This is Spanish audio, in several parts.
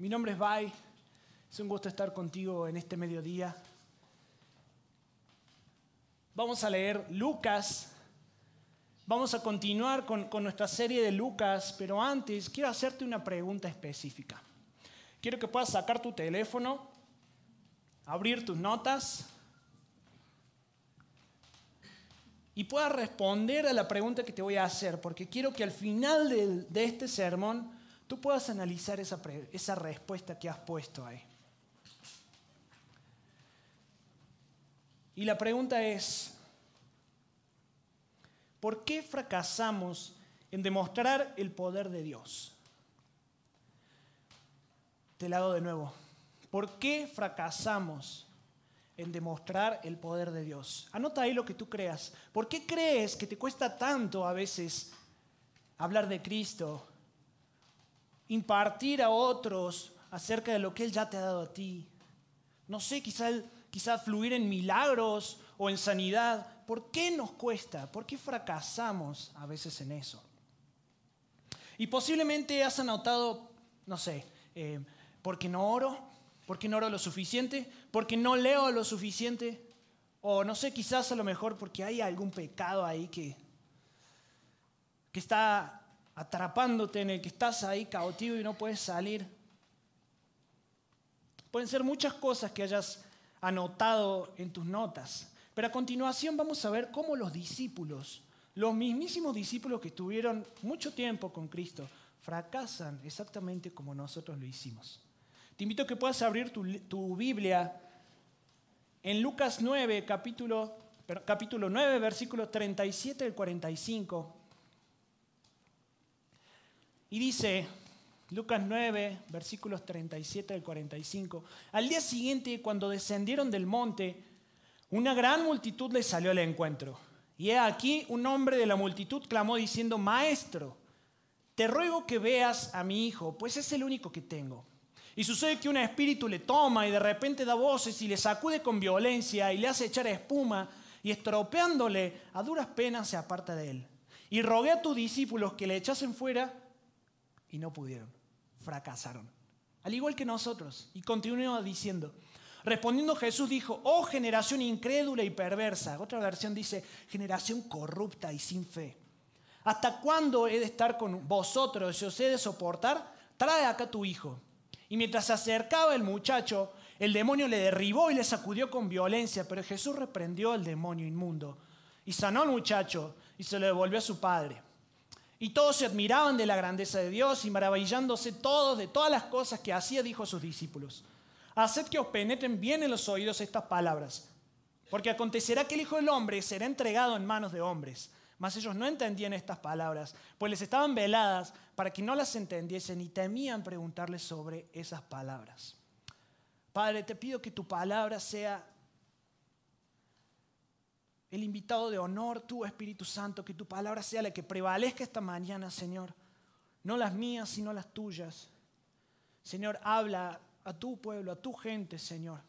Mi nombre es Bai. Es un gusto estar contigo en este mediodía. Vamos a leer Lucas. Vamos a continuar con, nuestra serie de Lucas, pero antes quiero hacerte una pregunta específica. Quiero que puedas sacar tu teléfono, abrir tus notas y puedas responder a la pregunta que te voy a hacer, porque quiero que al final de, de este sermón tú puedas analizar esa, esa respuesta que has puesto ahí. Y la pregunta es, ¿por qué fracasamos en demostrar el poder de Dios? Te la hago de nuevo. ¿Por qué fracasamos en demostrar el poder de Dios? Anota ahí lo que tú creas. ¿Por qué crees que te cuesta tanto a veces hablar de Cristo, impartir a otros acerca de lo que Él ya te ha dado a ti. No sé, quizá, quizá fluir en milagros o en sanidad. ¿Por qué nos cuesta? ¿Por qué fracasamos a veces en eso? Y posiblemente has anotado, no sé, eh, porque no oro, porque no oro lo suficiente, porque no leo lo suficiente, o no sé, quizás a lo mejor porque hay algún pecado ahí que, que está atrapándote en el que estás ahí cautivo y no puedes salir. Pueden ser muchas cosas que hayas anotado en tus notas. Pero a continuación vamos a ver cómo los discípulos, los mismísimos discípulos que estuvieron mucho tiempo con Cristo, fracasan exactamente como nosotros lo hicimos. Te invito a que puedas abrir tu, Biblia en Lucas 9, capítulo, capítulo 9, versículos 37 al 45. Y dice Lucas 9, versículos 37 al 45, al día siguiente, cuando descendieron del monte, una gran multitud les salió al encuentro. Y he aquí un hombre de la multitud clamó diciendo, Maestro, te ruego que veas a mi hijo, pues es el único que tengo. Y sucede que un espíritu le toma y de repente da voces y le sacude con violencia y le hace echar espuma y estropeándole a duras penas se aparta de él. Y rogué a tus discípulos que le echasen fuera y no pudieron, fracasaron. Al igual que nosotros. Y continuó diciendo, respondiendo Jesús dijo, oh generación incrédula y perversa. Otra versión dice, generación corrupta y sin fe. ¿Hasta cuándo he de estar con vosotros y os he de soportar? Trae acá tu hijo. Y mientras se acercaba el muchacho, el demonio le derribó y le sacudió con violencia, pero Jesús reprendió al demonio inmundo y sanó al muchacho y se lo devolvió a su padre. Y todos se admiraban de la grandeza de Dios y maravillándose todos de todas las cosas que hacía, dijo a sus discípulos. Haced que os penetren bien en los oídos estas palabras, porque acontecerá que el Hijo del Hombre será entregado en manos de hombres. Mas ellos no entendían estas palabras, pues les estaban veladas para que no las entendiesen y temían preguntarles sobre esas palabras. Padre, te pido que tu palabra sea el invitado de honor, tu Espíritu Santo, que tu palabra sea la que prevalezca esta mañana, Señor. No las mías, sino las tuyas. Señor, habla a tu pueblo, a tu gente, Señor.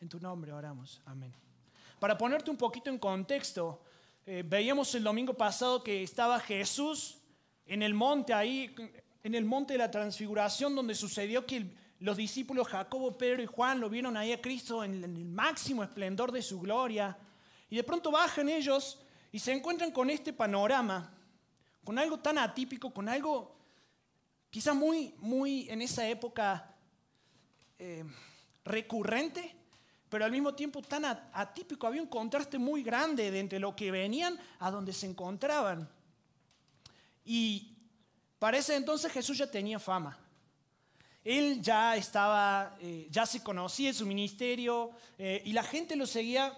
En tu nombre oramos. Amén. Para ponerte un poquito en contexto, eh, veíamos el domingo pasado que estaba Jesús en el monte ahí, en el monte de la transfiguración, donde sucedió que los discípulos Jacobo, Pedro y Juan lo vieron ahí a Cristo en el máximo esplendor de su gloria. Y de pronto bajan ellos y se encuentran con este panorama, con algo tan atípico, con algo quizás muy, muy en esa época eh, recurrente, pero al mismo tiempo tan atípico. Había un contraste muy grande de entre lo que venían a donde se encontraban. Y para ese entonces Jesús ya tenía fama. Él ya estaba, eh, ya se conocía en su ministerio eh, y la gente lo seguía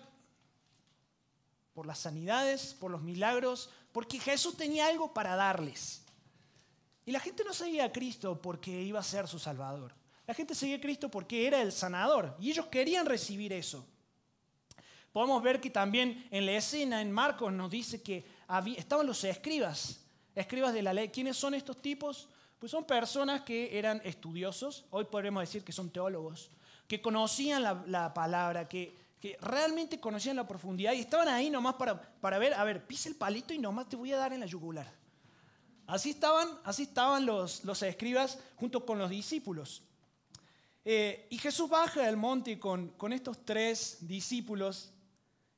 por las sanidades, por los milagros, porque Jesús tenía algo para darles. Y la gente no seguía a Cristo porque iba a ser su Salvador. La gente seguía a Cristo porque era el sanador y ellos querían recibir eso. Podemos ver que también en la escena, en Marcos, nos dice que estaban los escribas, escribas de la ley. ¿Quiénes son estos tipos? Pues son personas que eran estudiosos, hoy podemos decir que son teólogos, que conocían la, la palabra, que que realmente conocían la profundidad y estaban ahí nomás para, para ver, a ver, pisa el palito y nomás te voy a dar en la yugular. Así estaban, así estaban los, los escribas junto con los discípulos. Eh, y Jesús baja del monte con, con estos tres discípulos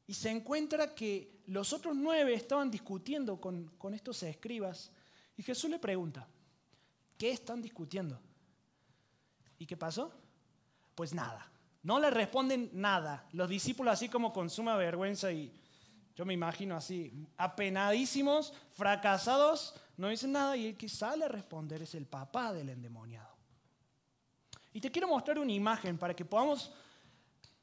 y se encuentra que los otros nueve estaban discutiendo con, con estos escribas. Y Jesús le pregunta, ¿qué están discutiendo? ¿Y qué pasó? Pues nada. No le responden nada. Los discípulos así como con suma vergüenza y yo me imagino así, apenadísimos, fracasados, no dicen nada y el que sale a responder es el papá del endemoniado. Y te quiero mostrar una imagen para que podamos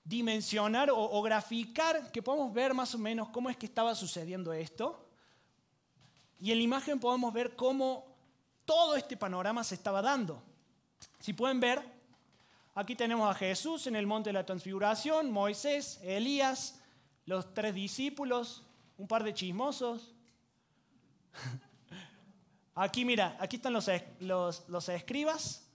dimensionar o, graficar, que podamos ver más o menos cómo es que estaba sucediendo esto. Y en la imagen podemos ver cómo todo este panorama se estaba dando. Si pueden ver, aquí tenemos a Jesús en el monte de la transfiguración, Moisés, Elías, los tres discípulos, un par de chismosos. Aquí mira, aquí están los, los, los escribas,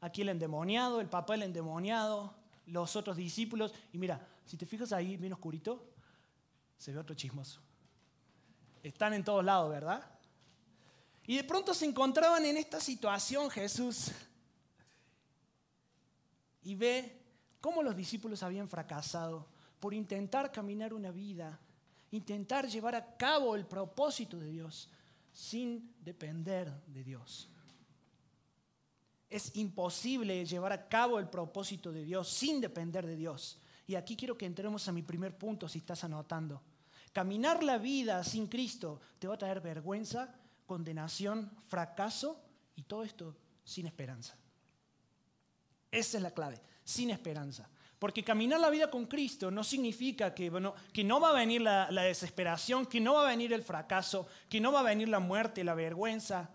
aquí el endemoniado, el papá del endemoniado, los otros discípulos. Y mira, si te fijas ahí bien oscurito, se ve otro chismoso. Están en todos lados, ¿verdad? Y de pronto se encontraban en esta situación Jesús y ve cómo los discípulos habían fracasado por intentar caminar una vida, intentar llevar a cabo el propósito de Dios sin depender de Dios. Es imposible llevar a cabo el propósito de Dios sin depender de Dios. Y aquí quiero que entremos a mi primer punto si estás anotando. Caminar la vida sin Cristo te va a traer vergüenza, condenación, fracaso y todo esto sin esperanza. Esa es la clave, sin esperanza. Porque caminar la vida con Cristo no significa que, no va a venir la, desesperación, que no va a venir el fracaso, que no va a venir la muerte, la vergüenza.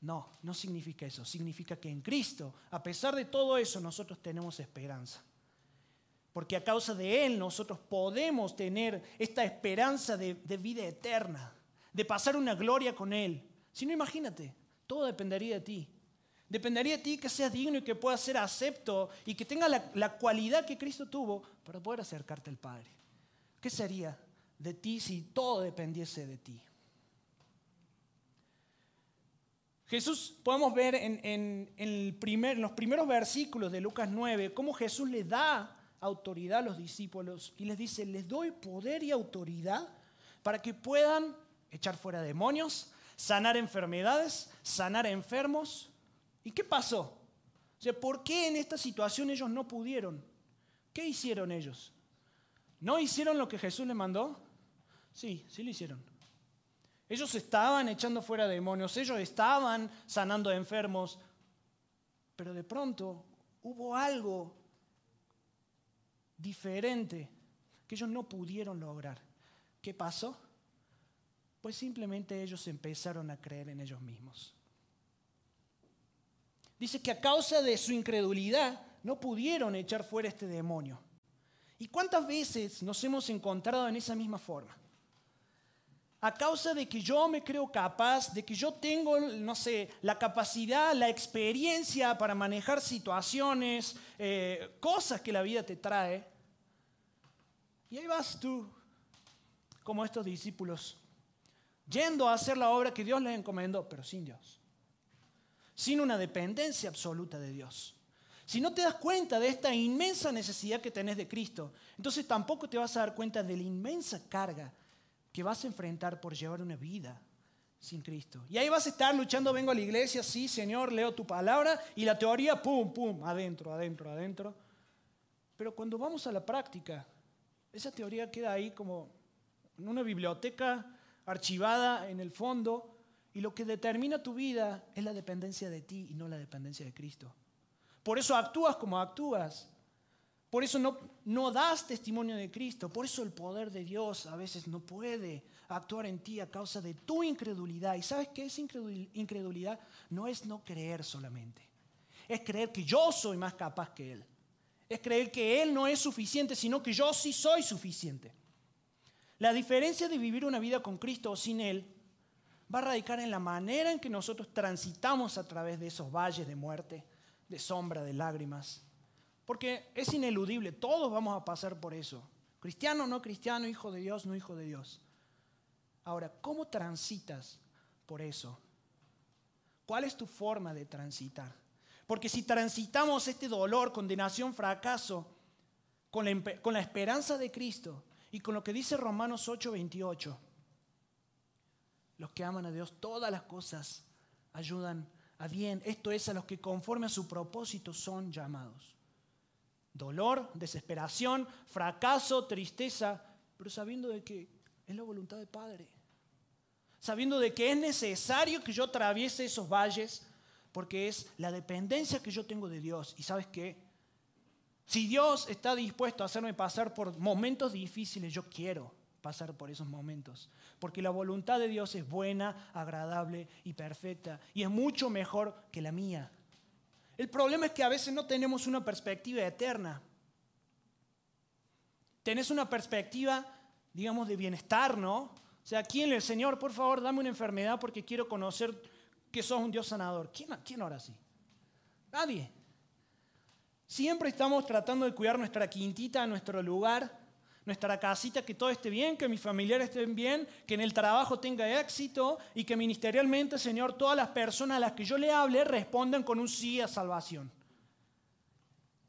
No, no significa eso. Significa que en Cristo, a pesar de todo eso, nosotros tenemos esperanza. Porque a causa de Él nosotros podemos tener esta esperanza de vida eterna, de pasar una gloria con Él. Si no, imagínate, todo dependería de ti. Dependería de ti que seas digno y que puedas ser acepto y que tenga la, cualidad que Cristo tuvo para poder acercarte al Padre. ¿Qué sería de ti si todo dependiese de ti? Jesús, podemos ver en, el primer, en, los primeros versículos de Lucas 9 cómo Jesús le da autoridad a los discípulos y les dice, les doy poder y autoridad para que puedan echar fuera demonios, sanar enfermedades, sanar enfermos, ¿Y qué pasó? O sea, ¿por qué en esta situación ellos no pudieron? ¿Qué hicieron ellos? ¿No hicieron lo que Jesús les mandó? Sí, sí lo hicieron. Ellos estaban echando fuera demonios, ellos estaban sanando enfermos, pero de pronto hubo algo diferente que ellos no pudieron lograr. ¿Qué pasó? Pues simplemente ellos empezaron a creer en ellos mismos. Dice que a causa de su incredulidad no pudieron echar fuera este demonio. ¿Y cuántas veces nos hemos encontrado en esa misma forma? A causa de que yo me creo capaz, de que yo tengo, no sé, la capacidad, la experiencia para manejar situaciones, eh, cosas que la vida te trae. Y ahí vas tú, como estos discípulos, yendo a hacer la obra que Dios les encomendó, pero sin Dios sin una dependencia absoluta de Dios. Si no te das cuenta de esta inmensa necesidad que tenés de Cristo, entonces tampoco te vas a dar cuenta de la inmensa carga que vas a enfrentar por llevar una vida sin Cristo. Y ahí vas a estar luchando, vengo a la iglesia, sí, Señor, leo tu palabra y la teoría, pum, pum, adentro, adentro, adentro. Pero cuando vamos a la práctica, esa teoría queda ahí como en una biblioteca archivada en el fondo y lo que determina tu vida es la dependencia de ti y no la dependencia de Cristo. Por eso actúas como actúas. Por eso no, das testimonio de Cristo. Por eso el poder de Dios a veces no puede actuar en ti a causa de tu incredulidad. ¿Y sabes qué es incredulidad? No es no creer solamente. Es creer que yo soy más capaz que Él. Es creer que Él no es suficiente, sino que yo sí soy suficiente. La diferencia de vivir una vida con Cristo o sin Él va a radicar en la manera en que nosotros transitamos a través de esos valles de muerte, de sombra, de lágrimas. Porque es ineludible, todos vamos a pasar por eso. Cristiano, no cristiano, hijo de Dios, no hijo de Dios. Ahora, ¿cómo transitas por eso? ¿Cuál es tu forma de transitar? Porque si transitamos este dolor, condenación, fracaso, con la, con la esperanza de Cristo y con lo que dice Romanos 8:28, los que aman a Dios, todas las cosas ayudan a bien. Esto es a los que conforme a su propósito son llamados. Dolor, desesperación, fracaso, tristeza, pero sabiendo de que es la voluntad del Padre. Sabiendo de que es necesario que yo atraviese esos valles porque es la dependencia que yo tengo de Dios. Y sabes qué? Si Dios está dispuesto a hacerme pasar por momentos difíciles, yo quiero pasar por esos momentos. Porque la voluntad de Dios es buena, agradable y perfecta. Y es mucho mejor que la mía. El problema es que a veces no tenemos una perspectiva eterna. Tenés una perspectiva, digamos, de bienestar, ¿no? O sea, ¿quién el Señor, por favor, dame una enfermedad porque quiero conocer que sos un Dios sanador. ¿Quién, quién ora así? Nadie. Siempre estamos tratando de cuidar nuestra quintita, nuestro lugar, nuestra casita, que todo esté bien, que mis familiares estén bien, que en el trabajo tenga éxito y que ministerialmente, Señor, todas las personas a las que yo le hable respondan con un sí a salvación.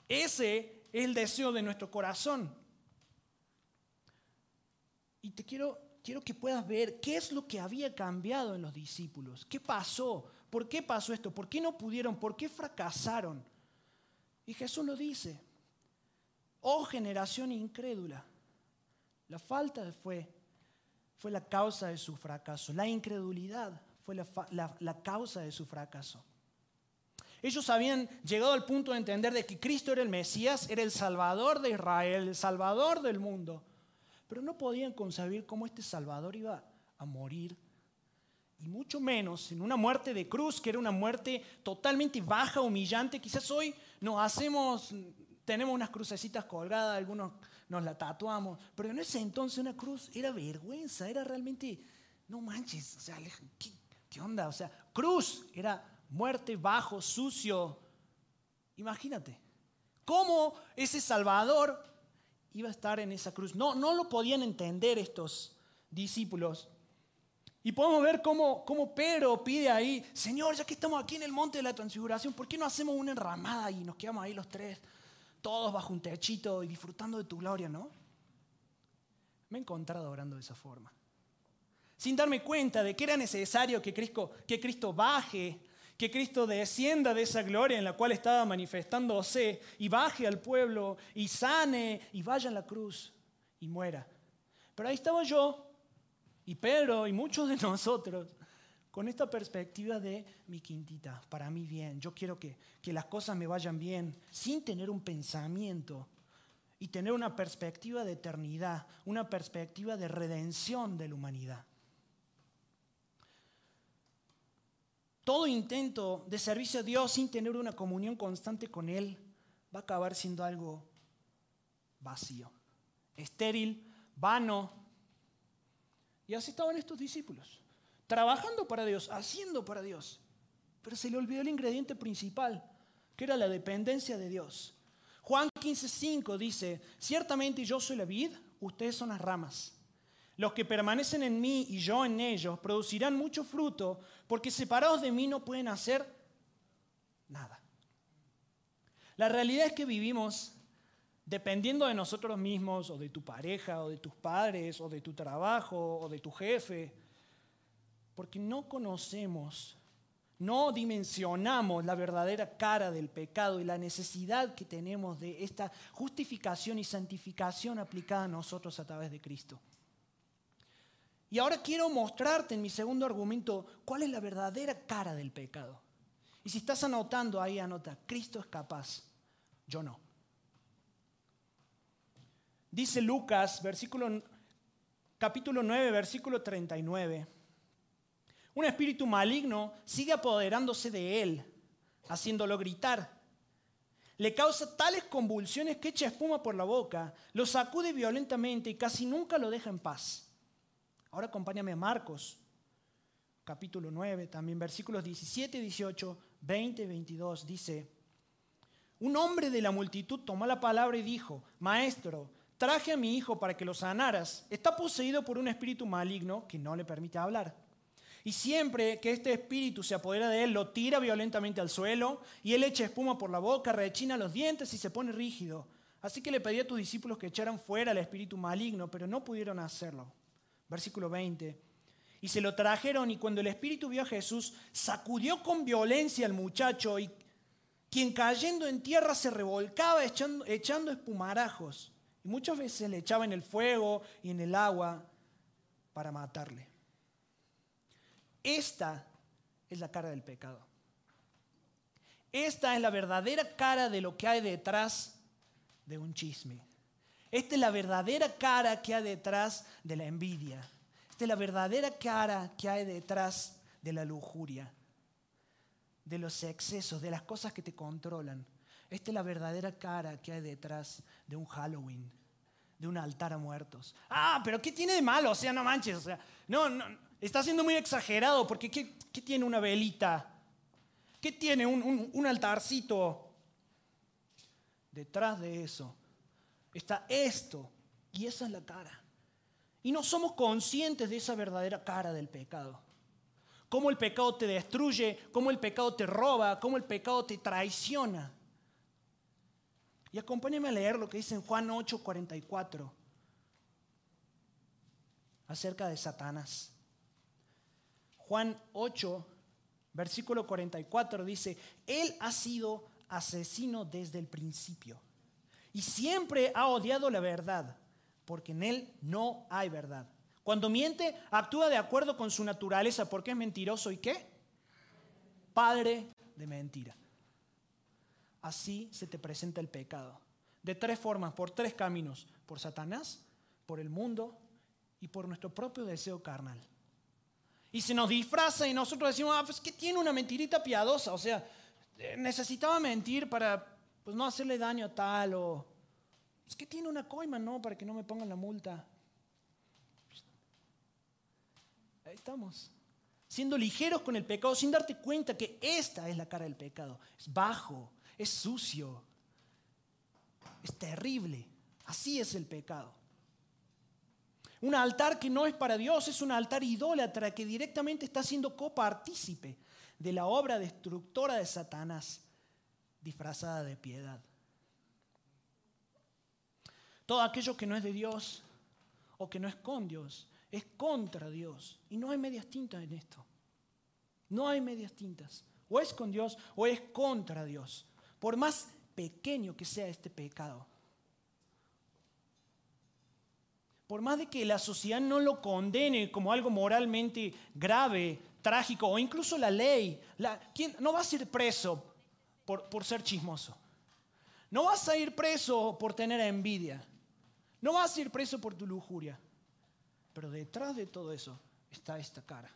Ese es el deseo de nuestro corazón. Y te quiero quiero que puedas ver qué es lo que había cambiado en los discípulos. ¿Qué pasó? ¿Por qué pasó esto? ¿Por qué no pudieron? ¿Por qué fracasaron? Y Jesús lo dice. Oh generación incrédula. La falta fe fue la causa de su fracaso. La incredulidad fue la, la causa de su fracaso. Ellos habían llegado al punto de entender de que Cristo era el Mesías, era el Salvador de Israel, el Salvador del mundo pero no podían concebir cómo este Salvador iba a morir, y mucho menos en una muerte de cruz, que era una muerte totalmente baja, humillante. Quizás hoy nos hacemos, tenemos unas crucecitas colgadas, algunos nos la tatuamos, pero en ese entonces una cruz era vergüenza, era realmente, no manches, o sea, ¿qué, onda? O sea, cruz era muerte bajo, sucio. Imagínate, cómo ese Salvador iba a estar en esa cruz. No, no lo podían entender estos discípulos. Y podemos ver cómo, cómo, Pedro pide ahí, Señor, ya que estamos aquí en el monte de la transfiguración, ¿por qué no hacemos una enramada y nos quedamos ahí los tres, todos bajo un techito y disfrutando de tu gloria, no? Me he encontrado orando de esa forma. Sin darme cuenta de que era necesario que Cristo, baje que Cristo descienda de esa gloria en la cual estaba manifestándose y baje al pueblo y sane y vaya a la cruz y muera. Pero ahí estaba yo y Pedro y muchos de nosotros con esta perspectiva de mi quintita, para mí bien, yo quiero que, que las cosas me vayan bien, sin tener un pensamiento y tener una perspectiva de eternidad, una perspectiva de redención de la humanidad. todo intento de servicio a Dios sin tener una comunión constante con Él va a acabar siendo algo vacío, estéril, vano. Y así estaban estos discípulos, trabajando para Dios, haciendo para Dios. Pero se le olvidó el ingrediente principal, que era la dependencia de Dios. Juan 15:5 dice, ciertamente yo soy la vid, ustedes son las ramas. Los que permanecen en mí y yo en ellos producirán mucho fruto, porque separados de mí no pueden hacer nada. La realidad es que vivimos dependiendo de nosotros mismos, o de tu pareja, o de tus padres, o de tu trabajo, o de tu jefe, porque no conocemos, no dimensionamos la verdadera cara del pecado y la necesidad que tenemos de esta justificación y santificación aplicada a nosotros a través de Cristo. Y ahora quiero mostrarte en mi segundo argumento cuál es la verdadera cara del pecado. Y si estás anotando ahí, anota, Cristo es capaz, yo no. Dice Lucas, versículo, capítulo 9, versículo 39. Un espíritu maligno sigue apoderándose de él, haciéndolo gritar. Le causa tales convulsiones que echa espuma por la boca, lo sacude violentamente y casi nunca lo deja en paz. Ahora acompáñame a Marcos, capítulo 9, también versículos 17, 18, 20, 22. Dice, un hombre de la multitud tomó la palabra y dijo, Maestro, traje a mi hijo para que lo sanaras. Está poseído por un espíritu maligno que no le permite hablar. Y siempre que este espíritu se apodera de él, lo tira violentamente al suelo y él echa espuma por la boca, rechina los dientes y se pone rígido. Así que le pedí a tus discípulos que echaran fuera el espíritu maligno, pero no pudieron hacerlo. Versículo 20. Y se lo trajeron y cuando el espíritu vio a Jesús, sacudió con violencia al muchacho y quien cayendo en tierra se revolcaba echando, echando espumarajos. Y muchas veces le echaba en el fuego y en el agua para matarle. Esta es la cara del pecado. Esta es la verdadera cara de lo que hay detrás de un chisme. Esta es la verdadera cara que hay detrás de la envidia. Esta es la verdadera cara que hay detrás de la lujuria, de los excesos, de las cosas que te controlan. Esta es la verdadera cara que hay detrás de un Halloween, de un altar a muertos. Ah, pero ¿qué tiene de malo? O sea, no manches, o sea, no, no, está siendo muy exagerado porque ¿qué, tiene una velita? ¿Qué tiene un, un altarcito? Detrás de eso está esto y esa es la cara. Y no somos conscientes de esa verdadera cara del pecado. Cómo el pecado te destruye, cómo el pecado te roba, cómo el pecado te traiciona. Y acompáñame a leer lo que dice en Juan 8:44 acerca de Satanás. Juan 8, versículo 44 dice, Él ha sido asesino desde el principio y siempre ha odiado la verdad, porque en Él no hay verdad. Cuando miente, actúa de acuerdo con su naturaleza, porque es mentiroso y qué? Padre de mentira. Así se te presenta el pecado. De tres formas, por tres caminos. Por Satanás, por el mundo y por nuestro propio deseo carnal. Y se nos disfraza y nosotros decimos, ah, pues que tiene una mentirita piadosa. O sea, eh, necesitaba mentir para pues, no hacerle daño a tal o... Es que tiene una coima, ¿no? Para que no me pongan la multa. Ahí estamos. Siendo ligeros con el pecado, sin darte cuenta que esta es la cara del pecado. Es bajo, es sucio, es terrible. Así es el pecado. Un altar que no es para Dios es un altar idólatra que directamente está siendo copartícipe de la obra destructora de Satanás, disfrazada de piedad. Todo aquello que no es de Dios o que no es con Dios es contra Dios. Y no hay medias tintas en esto. No hay medias tintas. O es con Dios o es contra Dios. Por más pequeño que sea este pecado. Por más de que la sociedad no lo condene como algo moralmente grave, trágico, o incluso la ley, ¿quién, no vas a ir preso por, por ser chismoso. No vas a ir preso por tener envidia. No vas a ir preso por tu lujuria. Pero detrás de todo eso está esta cara.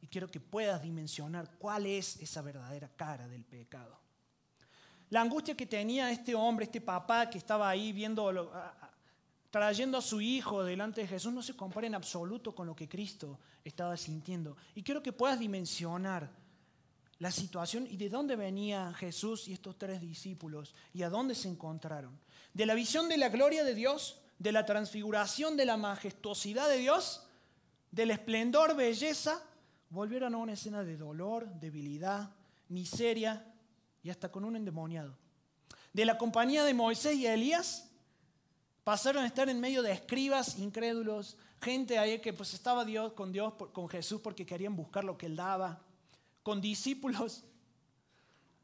Y quiero que puedas dimensionar cuál es esa verdadera cara del pecado. La angustia que tenía este hombre, este papá que estaba ahí viendo trayendo a su hijo delante de Jesús no se compara en absoluto con lo que Cristo estaba sintiendo. Y quiero que puedas dimensionar la situación y de dónde venía Jesús y estos tres discípulos y a dónde se encontraron. De la visión de la gloria de Dios, de la transfiguración de la majestuosidad de Dios, del esplendor, belleza, volvieron a una escena de dolor, debilidad, miseria y hasta con un endemoniado. De la compañía de Moisés y Elías, Pasaron a estar en medio de escribas incrédulos, gente ahí que pues estaba Dios, con Dios, con Jesús porque querían buscar lo que Él daba, con discípulos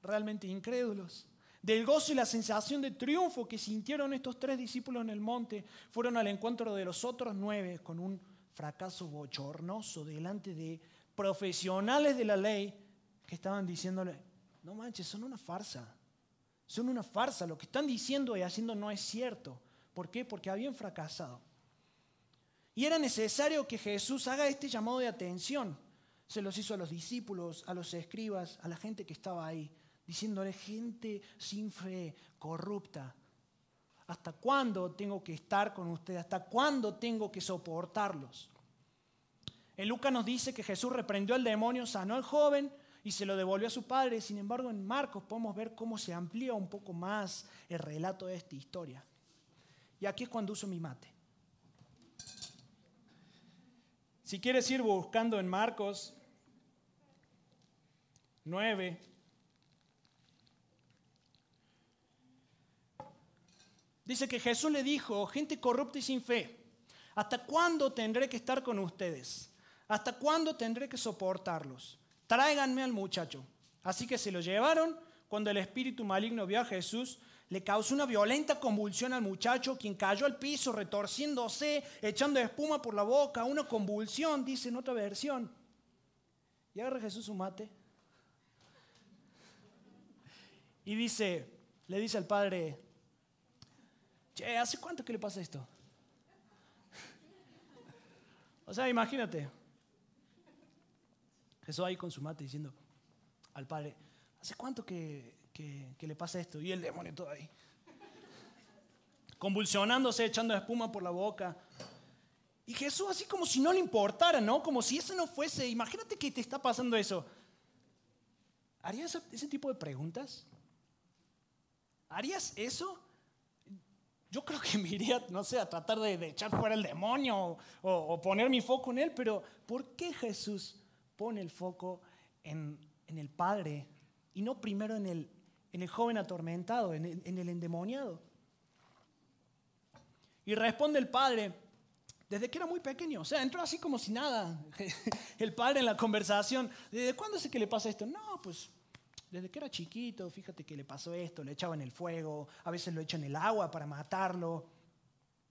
realmente incrédulos. Del gozo y la sensación de triunfo que sintieron estos tres discípulos en el monte, fueron al encuentro de los otros nueve con un fracaso bochornoso delante de profesionales de la ley que estaban diciéndole, no manches, son una farsa, son una farsa, lo que están diciendo y haciendo no es cierto. ¿Por qué? Porque habían fracasado. Y era necesario que Jesús haga este llamado de atención. Se los hizo a los discípulos, a los escribas, a la gente que estaba ahí, diciéndole gente sin fe, corrupta. ¿Hasta cuándo tengo que estar con ustedes? ¿Hasta cuándo tengo que soportarlos? En Lucas nos dice que Jesús reprendió al demonio, sanó al joven y se lo devolvió a su padre. Sin embargo, en Marcos podemos ver cómo se amplía un poco más el relato de esta historia. Y aquí es cuando uso mi mate. Si quieres ir buscando en Marcos 9, dice que Jesús le dijo, gente corrupta y sin fe, ¿hasta cuándo tendré que estar con ustedes? ¿Hasta cuándo tendré que soportarlos? Tráiganme al muchacho. Así que se lo llevaron. Cuando el espíritu maligno vio a Jesús, le causó una violenta convulsión al muchacho, quien cayó al piso retorciéndose, echando espuma por la boca, una convulsión, dice en otra versión. Y agarra Jesús su mate y dice, le dice al padre, che, ¿hace cuánto que le pasa esto? o sea, imagínate, Jesús ahí con su mate diciendo al padre, ¿hace cuánto que, le pasa esto? Y el demonio todo ahí. Convulsionándose, echando espuma por la boca. Y Jesús así como si no le importara, ¿no? Como si eso no fuese. Imagínate que te está pasando eso. ¿Harías ese tipo de preguntas? ¿Harías eso? Yo creo que me iría, no sé, a tratar de, echar fuera el demonio o, poner mi foco en él, pero ¿por qué Jesús pone el foco en, el Padre y no primero en el, en el joven atormentado, en el, en endemoniado? Y responde el Padre, desde que era muy pequeño, o sea, entró así como si nada. El Padre en la conversación, ¿desde cuándo sé que le pasa esto? No, pues desde que era chiquito, fíjate que le pasó esto, le echaban el fuego, a veces lo echan en el agua para matarlo.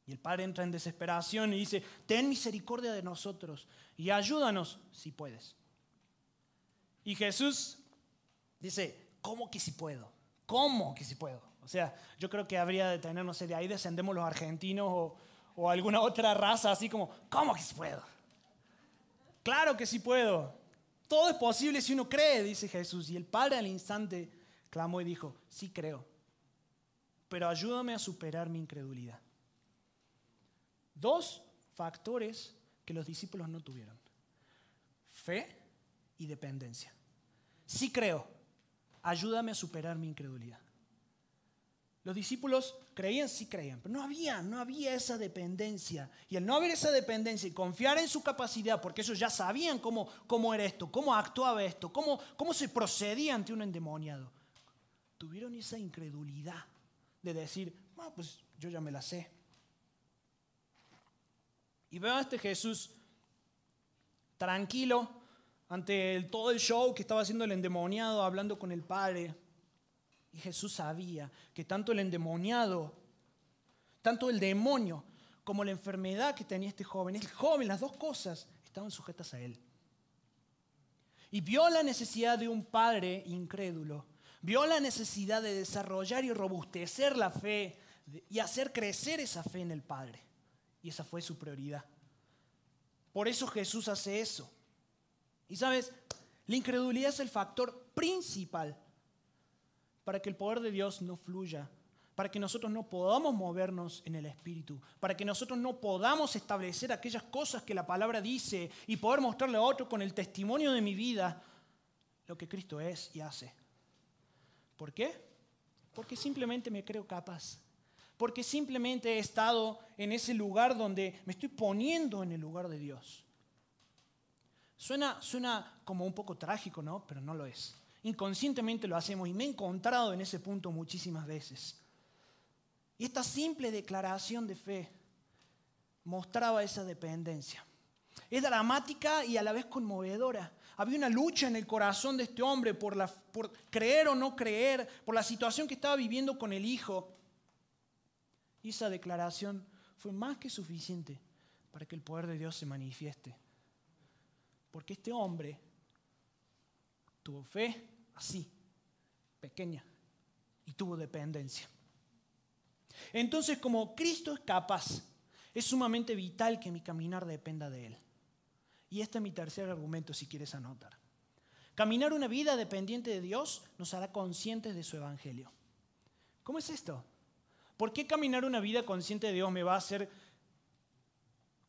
Y el padre entra en desesperación y dice, ten misericordia de nosotros y ayúdanos si puedes. Y Jesús dice, ¿cómo que si puedo? ¿Cómo que si puedo? O sea, yo creo que habría de tener, no sé, de ahí descendemos los argentinos o, alguna otra raza así como, ¿cómo que si puedo? Claro que sí puedo. Todo es posible si uno cree, dice Jesús. Y el padre al instante clamó y dijo, sí creo, pero ayúdame a superar mi incredulidad. Dos factores que los discípulos no tuvieron. Fe y dependencia. Sí creo, ayúdame a superar mi incredulidad. Los discípulos creían, sí creían, pero no había, no había esa dependencia. Y el no haber esa dependencia y confiar en su capacidad, porque ellos ya sabían cómo, cómo era esto, cómo actuaba esto, cómo, cómo se procedía ante un endemoniado, tuvieron esa incredulidad de decir, ah, pues yo ya me la sé. Y veo a este Jesús tranquilo ante todo el show que estaba haciendo el endemoniado, hablando con el Padre y Jesús sabía que tanto el endemoniado, tanto el demonio, como la enfermedad que tenía este joven, el joven, las dos cosas estaban sujetas a él. Y vio la necesidad de un padre incrédulo, vio la necesidad de desarrollar y robustecer la fe y hacer crecer esa fe en el Padre. Y esa fue su prioridad. Por eso Jesús hace eso. Y sabes, la incredulidad es el factor principal para que el poder de Dios no fluya, para que nosotros no podamos movernos en el Espíritu, para que nosotros no podamos establecer aquellas cosas que la palabra dice y poder mostrarle a otro con el testimonio de mi vida lo que Cristo es y hace. ¿Por qué? Porque simplemente me creo capaz. Porque simplemente he estado en ese lugar donde me estoy poniendo en el lugar de Dios. Suena, suena como un poco trágico, ¿no? Pero no lo es. Inconscientemente lo hacemos y me he encontrado en ese punto muchísimas veces. Y esta simple declaración de fe mostraba esa dependencia. Es dramática y a la vez conmovedora. Había una lucha en el corazón de este hombre por, la, por creer o no creer, por la situación que estaba viviendo con el hijo. Y esa declaración fue más que suficiente para que el poder de Dios se manifieste. Porque este hombre tuvo fe, así, pequeña, y tuvo dependencia. Entonces, como Cristo es capaz, es sumamente vital que mi caminar dependa de Él. Y este es mi tercer argumento, si quieres anotar. Caminar una vida dependiente de Dios nos hará conscientes de su Evangelio. ¿Cómo es esto? ¿Por qué caminar una vida consciente de Dios me va a hacer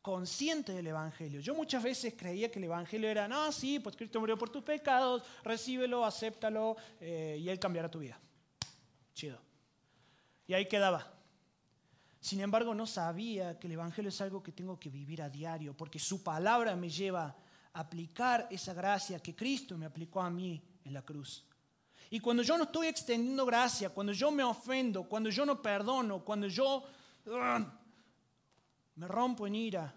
consciente del Evangelio. Yo muchas veces creía que el Evangelio era, no, sí, pues Cristo murió por tus pecados, recíbelo, acéptalo eh, y Él cambiará tu vida. Chido. Y ahí quedaba. Sin embargo, no sabía que el Evangelio es algo que tengo que vivir a diario, porque su palabra me lleva a aplicar esa gracia que Cristo me aplicó a mí en la cruz. Y cuando yo no estoy extendiendo gracia, cuando yo me ofendo, cuando yo no perdono, cuando yo me rompo en ira,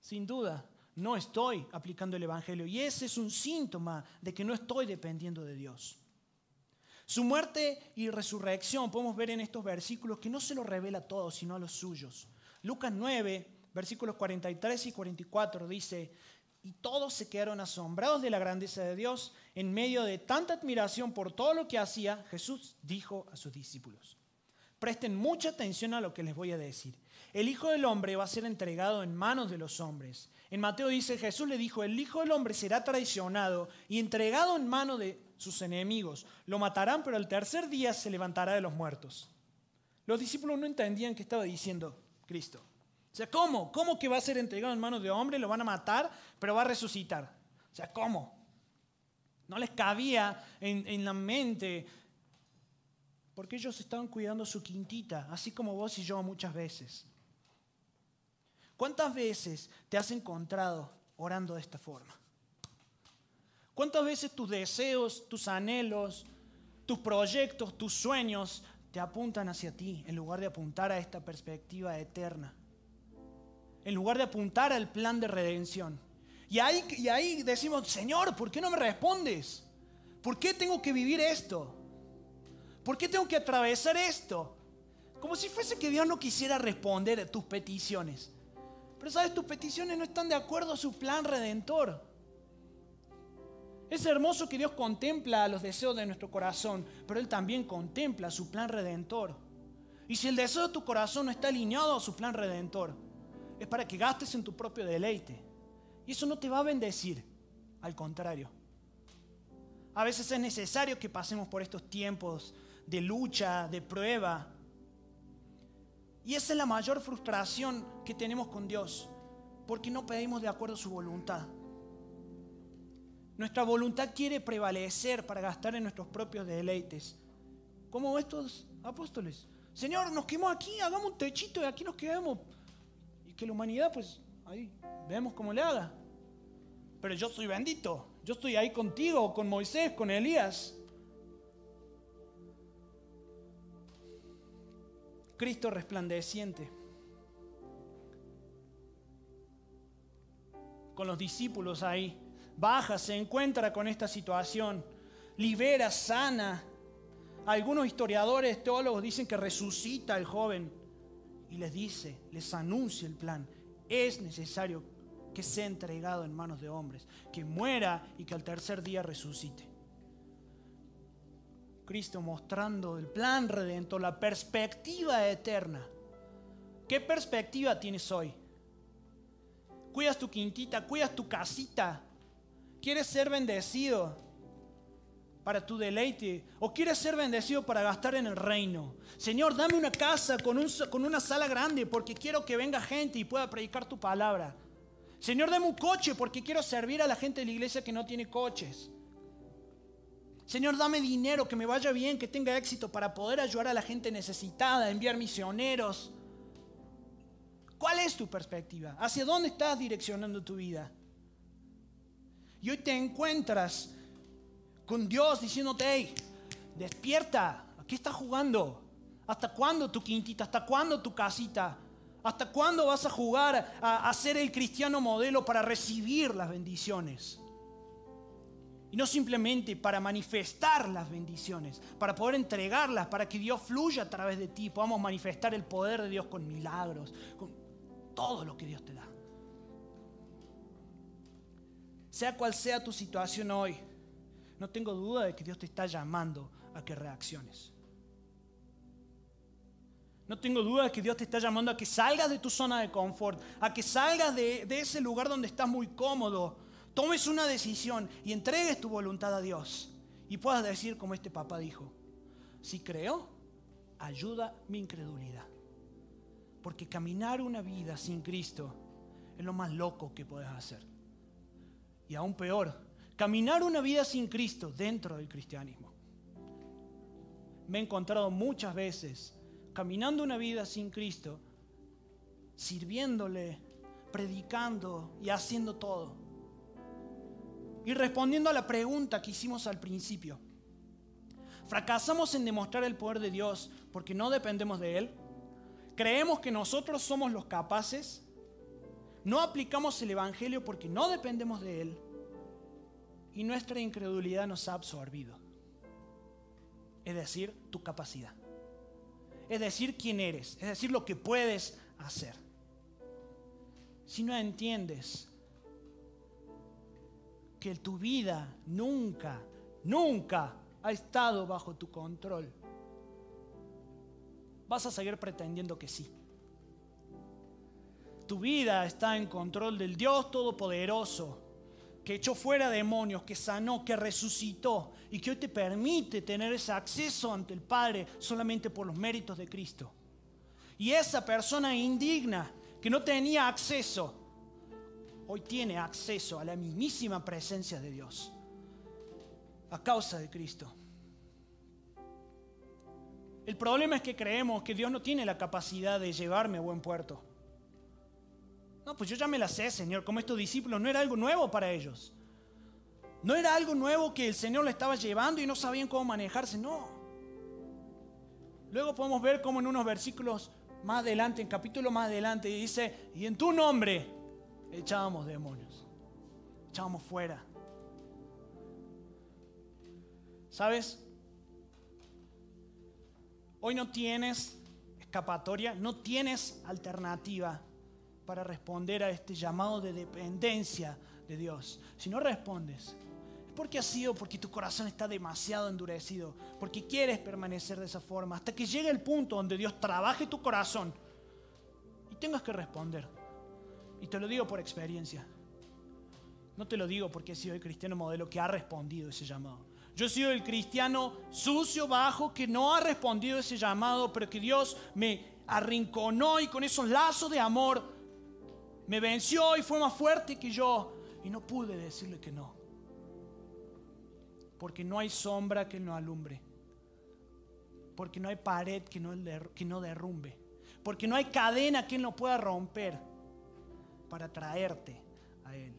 sin duda, no estoy aplicando el Evangelio. Y ese es un síntoma de que no estoy dependiendo de Dios. Su muerte y resurrección podemos ver en estos versículos que no se lo revela a todos, sino a los suyos. Lucas 9, versículos 43 y 44 dice, y todos se quedaron asombrados de la grandeza de Dios. En medio de tanta admiración por todo lo que hacía, Jesús dijo a sus discípulos, presten mucha atención a lo que les voy a decir. El Hijo del Hombre va a ser entregado en manos de los hombres. En Mateo dice, Jesús le dijo, el Hijo del Hombre será traicionado y entregado en manos de sus enemigos. Lo matarán, pero al tercer día se levantará de los muertos. Los discípulos no entendían qué estaba diciendo Cristo. O sea, ¿cómo? ¿Cómo que va a ser entregado en manos de hombre? Lo van a matar, pero va a resucitar. O sea, ¿cómo? No les cabía en, en la mente, porque ellos estaban cuidando su quintita, así como vos y yo muchas veces. ¿Cuántas veces te has encontrado orando de esta forma? ¿Cuántas veces tus deseos, tus anhelos, tus proyectos, tus sueños te apuntan hacia ti en lugar de apuntar a esta perspectiva eterna? En lugar de apuntar al plan de redención. Y ahí, y ahí decimos, Señor, ¿por qué no me respondes? ¿Por qué tengo que vivir esto? ¿Por qué tengo que atravesar esto? Como si fuese que Dios no quisiera responder a tus peticiones. Pero sabes, tus peticiones no están de acuerdo a su plan redentor. Es hermoso que Dios contempla los deseos de nuestro corazón, pero Él también contempla su plan redentor. Y si el deseo de tu corazón no está alineado a su plan redentor, es para que gastes en tu propio deleite. Y eso no te va a bendecir, al contrario. A veces es necesario que pasemos por estos tiempos de lucha, de prueba. Y esa es la mayor frustración que tenemos con Dios, porque no pedimos de acuerdo a su voluntad. Nuestra voluntad quiere prevalecer para gastar en nuestros propios deleites. Como estos apóstoles. Señor, nos quedamos aquí, hagamos un techito y aquí nos quedamos. Y que la humanidad, pues, ahí vemos cómo le haga. Pero yo soy bendito. Yo estoy ahí contigo, con Moisés, con Elías. Cristo resplandeciente. Con los discípulos ahí baja, se encuentra con esta situación, libera, sana. Algunos historiadores, teólogos dicen que resucita al joven y les dice, les anuncia el plan. Es necesario que sea entregado en manos de hombres, que muera y que al tercer día resucite. Cristo mostrando el plan redentor, la perspectiva eterna. ¿Qué perspectiva tienes hoy? Cuidas tu quintita, cuidas tu casita, ¿Quieres ser bendecido para tu deleite? ¿O quieres ser bendecido para gastar en el reino? Señor, dame una casa con, con una sala grande porque quiero que venga gente y pueda predicar tu palabra. Señor, dame un coche porque quiero servir a la gente de la iglesia que no tiene coches. Señor, dame dinero, que me vaya bien, que tenga éxito para poder ayudar a la gente necesitada, enviar misioneros. ¿Cuál es tu perspectiva? ¿Hacia dónde estás direccionando tu vida? Y hoy te encuentras con Dios diciéndote, hey, despierta, ¿a qué estás jugando? ¿Hasta cuándo tu quintita? ¿Hasta cuándo tu casita? ¿Hasta cuándo vas a jugar a, a ser el cristiano modelo para recibir las bendiciones? Y no simplemente para manifestar las bendiciones, para poder entregarlas, para que Dios fluya a través de ti, podamos manifestar el poder de Dios con milagros, con todo lo que Dios te da. Sea cual sea tu situación hoy, no tengo duda de que Dios te está llamando a que reacciones. No tengo duda de que Dios te está llamando a que salgas de tu zona de confort, a que salgas de, ese lugar donde estás muy cómodo, tomes una decisión y entregues tu voluntad a Dios. Y puedas decir como este papá dijo, si creo, ayuda mi incredulidad. Porque caminar una vida sin Cristo es lo más loco que puedes hacer y aún peor, caminar una vida sin Cristo dentro del cristianismo. Me he encontrado muchas veces caminando una vida sin Cristo, sirviéndole, predicando y haciendo todo. Y respondiendo a la pregunta que hicimos al principio. ¿Fracasamos en demostrar el poder de Dios porque no dependemos de Él? ¿Creemos que nosotros somos los capaces? ¿No aplicamos el Evangelio porque no dependemos de Él? Y nuestra incredulidad nos ha absorbido. Es decir, tu capacidad. Es decir, quién eres. Es decir, lo que puedes hacer. Si no entiendes que tu vida nunca, nunca ha estado bajo tu control, vas a seguir pretendiendo que sí. Tu vida está en control del Dios Todopoderoso, que echó fuera demonios, que sanó, que resucitó y que hoy te permite tener ese acceso ante el Padre solamente por los méritos de Cristo. Y esa persona indigna que no tenía acceso, hoy tiene acceso a la mismísima presencia de Dios a causa de Cristo. El problema es que creemos que Dios no tiene la capacidad de llevarme a buen puerto. No, pues yo ya me la sé, Señor, como estos discípulos, no era algo nuevo para ellos. No era algo nuevo que el Señor le estaba llevando y no sabían cómo manejarse, no. Luego podemos ver cómo en unos versículos más adelante, en capítulo más adelante, dice, y en tu nombre echábamos demonios, echábamos fuera. ¿Sabes? Hoy no tienes escapatoria, no tienes alternativa para responder a este llamado de dependencia de Dios. Si no respondes, es porque ha sido, porque tu corazón está demasiado endurecido, porque quieres permanecer de esa forma, hasta que llegue el punto donde Dios trabaje tu corazón y tengas que responder. Y te lo digo por experiencia. No te lo digo porque he sido el cristiano modelo que ha respondido ese llamado. Yo he sido el cristiano sucio, bajo, que no ha respondido ese llamado, pero que Dios me arrinconó y con esos lazos de amor me venció y fue más fuerte que yo. Y no pude decirle que no. Porque no hay sombra que no alumbre. Porque no hay pared que no derrumbe. Porque no hay cadena que no pueda romper para traerte a Él.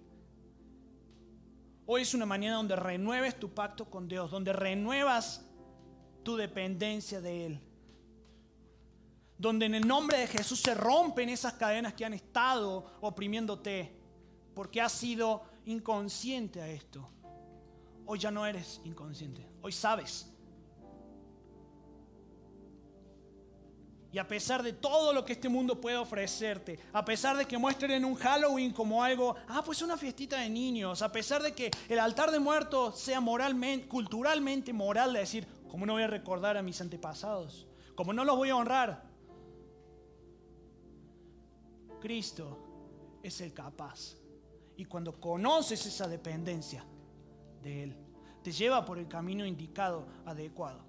Hoy es una mañana donde renueves tu pacto con Dios, donde renuevas tu dependencia de Él. Donde en el nombre de Jesús se rompen esas cadenas que han estado oprimiéndote porque has sido inconsciente a esto. Hoy ya no eres inconsciente, hoy sabes Y a pesar de todo lo que este mundo puede ofrecerte, a pesar de que muestren en un Halloween como algo, ah, pues una fiestita de niños, a pesar de que el altar de muertos sea culturalmente moral de decir, ¿cómo no voy a recordar a mis antepasados? ¿Cómo no los voy a honrar? Cristo es el capaz. Y cuando conoces esa dependencia de Él, te lleva por el camino indicado, adecuado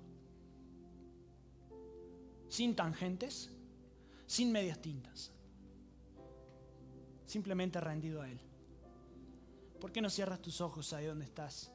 sin tangentes, sin medias tintas. Simplemente rendido a Él. ¿Por qué no cierras tus ojos ahí donde estás?